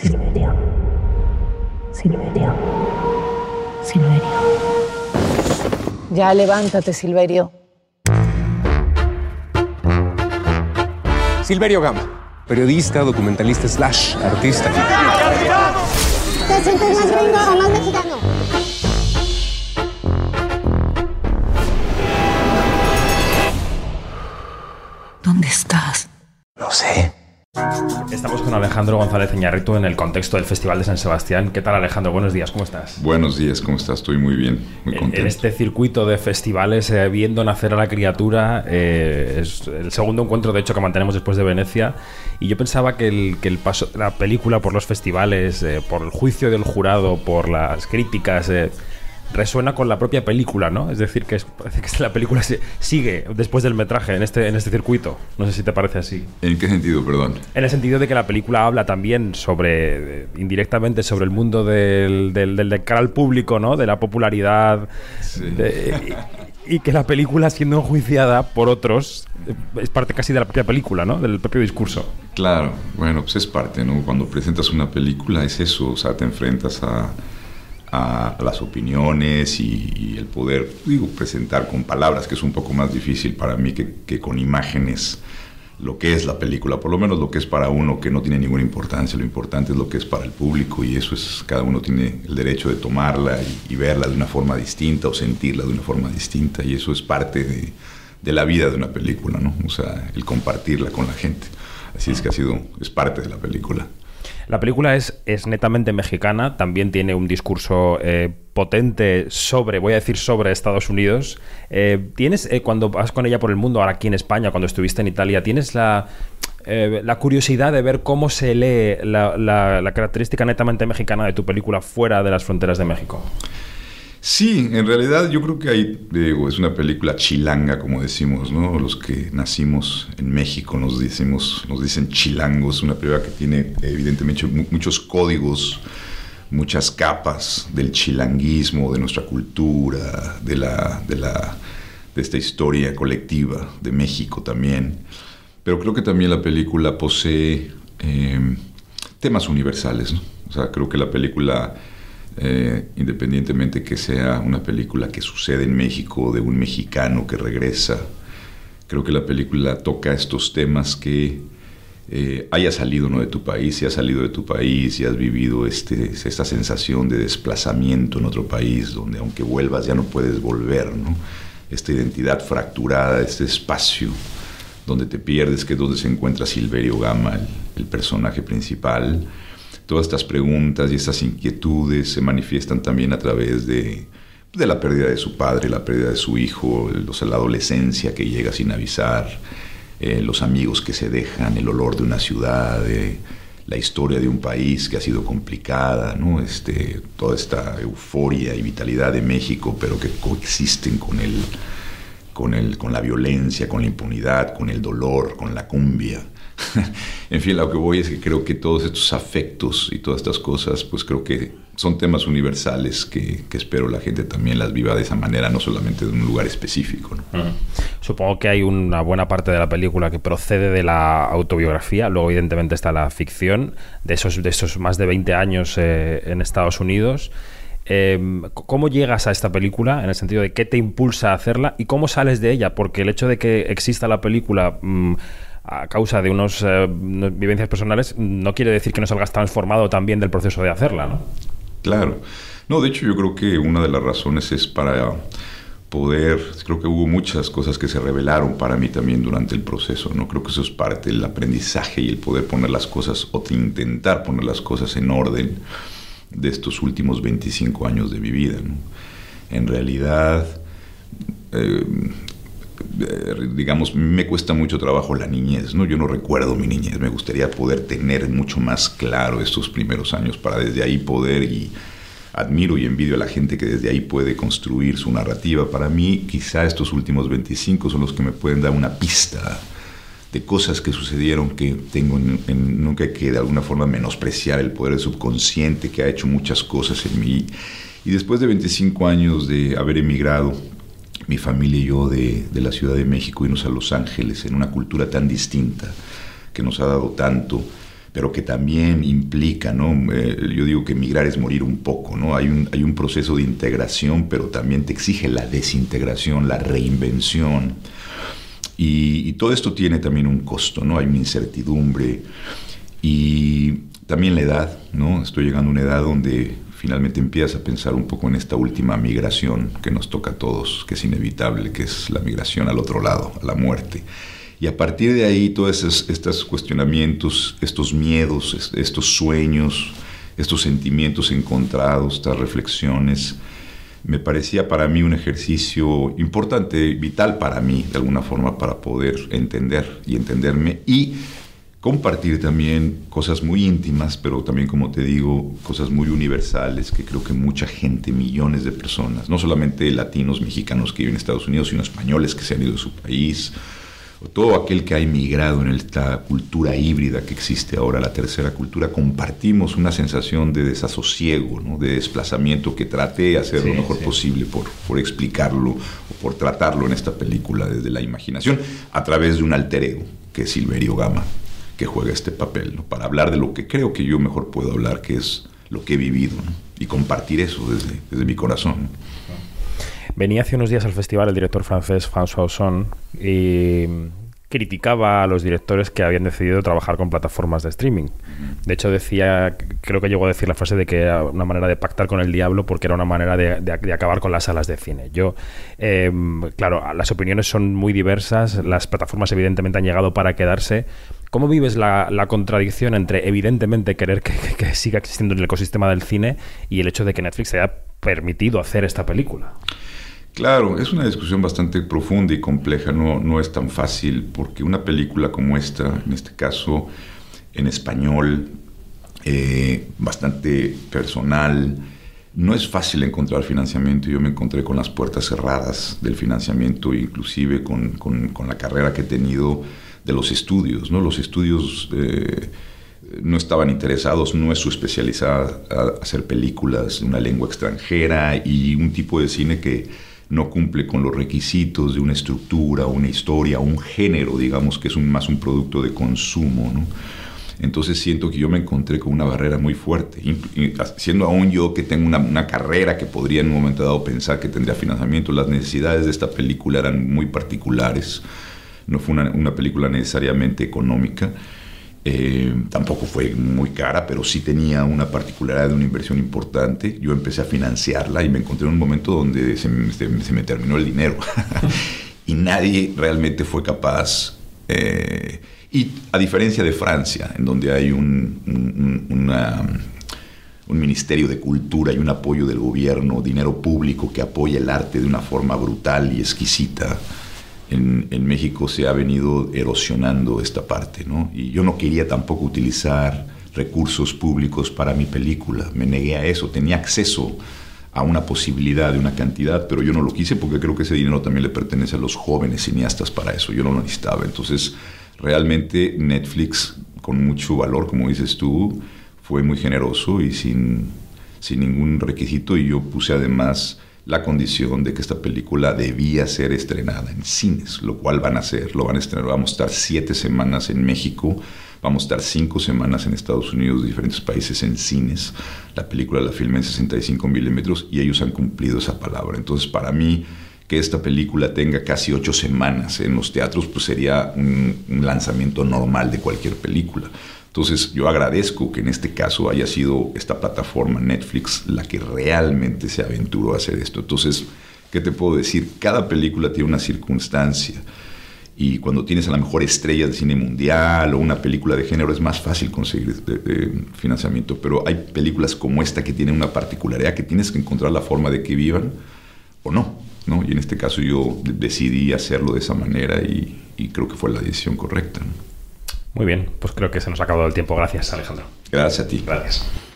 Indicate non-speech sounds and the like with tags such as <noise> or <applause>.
Silverio. Silverio. Silverio. Ya levántate, Silverio. Silverio Gama, periodista, documentalista slash artista. ¿Te sientes más gringo o más mexicano? Alejandro González Iñárritu en el contexto del Festival de San Sebastián. ¿Qué tal Alejandro? Buenos días, ¿cómo estás? Buenos días, ¿cómo estás? Estoy muy bien, muy En- contento. En este circuito de festivales, eh, viendo nacer a la criatura, eh, es el segundo encuentro, de hecho, que mantenemos después de Venecia. Y yo pensaba que el, que el paso de la película por los festivales, eh, por el juicio del jurado, por las críticas, eh, resuena con la propia película, ¿no? Es decir, que es- parece que la película se- sigue después del metraje en este, en este circuito. No sé si te parece así. ¿En qué sentido, perdón? En el sentido de que la película habla también sobre, eh, indirectamente, sobre el mundo del, del, del de cara al público, ¿no? De la popularidad. Sí. de- y, y que la película, siendo enjuiciada por otros, eh, es parte casi de la propia película, ¿no? Del propio discurso. Claro, bueno, pues es parte, ¿no? Cuando presentas una película es eso, o sea, te enfrentas a, a las opiniones y, el poder, digo, presentar con palabras, que es un poco más difícil para mí que, con imágenes lo que es la película, por lo menos lo que es para uno que no tiene ninguna importancia, lo importante es lo que es para el público y eso es, cada uno tiene el derecho de tomarla y, y verla de una forma distinta o sentirla de una forma distinta y eso es parte de, de la vida de una película, ¿no? O sea, el compartirla con la gente. Así es que ha sido, es parte de la película. La película es, es netamente mexicana, también tiene un discurso eh, potente sobre, voy a decir sobre Estados Unidos. Eh, ¿Tienes, eh, cuando vas con ella por el mundo, ahora aquí en España, cuando estuviste en Italia, tienes la, eh, la curiosidad de ver cómo se lee la, la- la característica netamente mexicana de tu película fuera de las fronteras de México? Sí, en realidad yo creo que hay, digo, es una película chilanga, como decimos, ¿no? Los que nacimos en México nos decimos, nos dicen chilangos, una película que tiene evidentemente mu- muchos códigos, muchas capas del chilanguismo, de nuestra cultura, de la, de la, de esta historia colectiva de México también. Pero creo que también la película posee eh, temas universales, ¿no? O sea, creo que la película eh, independientemente que sea una película que sucede en México, de un mexicano que regresa, creo que la película toca estos temas que eh, haya salido ¿no? de tu país, si has salido de tu país y has vivido este, esta sensación de desplazamiento en otro país, donde aunque vuelvas ya no puedes volver, ¿no? esta identidad fracturada, este espacio donde te pierdes, que es donde se encuentra Silverio Gama, el personaje principal. Todas estas preguntas y estas inquietudes se manifiestan también a través de, de la pérdida de su padre, la pérdida de su hijo, los- la adolescencia que llega sin avisar, eh, los amigos que se dejan, el olor de una ciudad, eh, la historia de un país que ha sido complicada, ¿no? este, toda esta euforia y vitalidad de México, pero que coexisten con el, con, el, con la violencia, con la impunidad, con el dolor, con la cumbia. <laughs> en fin, lo que voy es que creo que todos estos afectos y todas estas cosas, pues creo que son temas universales que, espero la gente también las viva de esa manera, no solamente de un lugar específico. Supongo que hay una buena parte de la película que procede de la autobiografía, luego evidentemente está la ficción, de esos, de esos más de 20 años eh, en Estados Unidos. Eh, ¿Cómo llegas a esta película? En el sentido de qué te impulsa a hacerla y cómo sales de ella, porque el hecho de que exista la película mm, a causa de unas vivencias personales no quiere decir que no salgas transformado también del proceso de hacerla, ¿no? Claro. No, de hecho yo creo que una de las razones es para poder, creo que hubo muchas cosas que se revelaron para mí también durante el proceso, ¿no? Creo que eso es parte del aprendizaje y el poder poner las cosas o intentar poner las cosas en orden de estos últimos 25 años de mi vida, ¿no? En realidad, eh, eh, digamos, me cuesta mucho trabajo la niñez, ¿no? Yo no recuerdo mi niñez, me gustaría poder tener mucho más claro estos primeros años para desde ahí poder y admiro y envidio a la gente que desde ahí puede construir su narrativa. Para mí, quizá estos últimos 25 son los que me pueden dar una pista de cosas que sucedieron que tengo en, en, nunca que de alguna forma menospreciar el poder subconsciente que ha hecho muchas cosas en mí. Y después de 25 años de haber emigrado, mi familia y yo de, de la Ciudad de México irnos a Los Ángeles en una cultura tan distinta que nos ha dado tanto, pero que también implica, ¿no? Eh, yo digo que migrar es morir un poco, ¿no? Hay un, hay un proceso de integración, pero también te exige la desintegración, la reinvención. Y, y todo esto tiene también un costo, ¿no? Hay una incertidumbre y también la edad, ¿no? Estoy llegando a una edad donde finalmente empiezas a pensar un poco en esta última migración que nos toca a todos, que es inevitable, que es la migración al otro lado, a la muerte. Y a partir de ahí, todos estos cuestionamientos, estos miedos, estos sueños, estos sentimientos encontrados, estas reflexiones, me parecía para mí un ejercicio importante, vital para mí, de alguna forma, para poder entender y entenderme y compartir también cosas muy íntimas, pero también, como te digo, cosas muy universales que creo que mucha gente, millones de personas, no solamente latinos, mexicanos que viven en Estados Unidos, sino españoles que se han ido de su país, o todo aquel que ha emigrado en esta cultura híbrida que existe ahora, la tercera cultura, compartimos una sensación de desasosiego, ¿no? de desplazamiento que traté de hacer lo mejor posible por, por explicarlo o por tratarlo en esta película desde la imaginación a través de un alter ego, que es Silverio Gama, que juega este papel, para hablar de lo que creo que yo mejor puedo hablar, que es lo que he vivido, y compartir eso desde, desde mi corazón. Venía hace unos días al festival el director francés François Ozon y criticaba a los directores que habían decidido trabajar con plataformas de streaming. De hecho, decía, creo que llegó a decir la frase de que era una manera de pactar con el diablo porque era una manera de, acabar con las salas de cine. Yo, em, claro, las opiniones son muy diversas, las plataformas evidentemente han llegado para quedarse. ¿Cómo vives la, contradicción entre evidentemente querer que, siga existiendo en el ecosistema del cine y el hecho de que Netflix se haya permitido hacer esta película? Claro, es una discusión bastante profunda y compleja, no, no es tan fácil, porque una película como esta, en este caso en español, eh, bastante personal, no es fácil encontrar financiamiento. Yo me encontré con las puertas cerradas del financiamiento, inclusive con, con, la carrera que he tenido de los estudios. ¿no? Los estudios eh, no estaban interesados, no es su especialidad hacer películas en una lengua extranjera y un tipo de cine que no cumple con los requisitos de una estructura, una historia, un género, digamos, que es un, más un producto de consumo. Entonces siento que yo me encontré con una barrera muy fuerte, siendo aún yo que tengo una, carrera que podría en un momento dado pensar que tendría financiamiento, las necesidades de esta película eran muy particulares, no fue una, una película necesariamente económica. Eh, tampoco fue muy cara, pero sí tenía una particularidad de una inversión importante. Yo empecé a financiarla y me encontré en un momento donde se, me terminó el dinero. <laughs> y nadie realmente fue capaz. Eh, y a diferencia de Francia, en donde hay un, ministerio de cultura y un apoyo del gobierno, dinero público que apoya el arte de una forma brutal y exquisita, en, México se ha venido erosionando esta parte, ¿no? Y yo no quería tampoco utilizar recursos públicos para mi película, me negué a eso, tenía acceso a una posibilidad de una cantidad, pero yo no lo quise porque creo que ese dinero también le pertenece a los jóvenes cineastas para eso, yo no lo necesitaba. Entonces, realmente Netflix, con mucho valor, como dices tú, fue muy generoso y sin, sin ningún requisito y yo puse además la condición de que esta película debía ser estrenada en cines, lo cual van a hacer, lo van a estrenar, vamos a estar siete semanas en México, vamos a estar cinco semanas en Estados Unidos, diferentes países en cines, la película la filma en 65 milímetros y ellos han cumplido esa palabra. Entonces para mí que esta película tenga casi ocho semanas en los teatros, pues sería un lanzamiento normal de cualquier película. Entonces yo agradezco que en este caso haya sido esta plataforma Netflix la que realmente se aventuró a hacer esto. Entonces, ¿qué te puedo decir? Cada película tiene una circunstancia y cuando tienes a la mejor estrella de cine mundial o una película de género es más fácil conseguir eh, eh, financiamiento, pero hay películas como esta que tienen una particularidad que tienes que encontrar la forma de que vivan o no. ¿No? Y en este caso yo decidí hacerlo de esa manera y, creo que fue la decisión correcta. Muy bien, pues creo que se nos ha acabado el tiempo. Gracias, Alejandro. Gracias a ti. Gracias.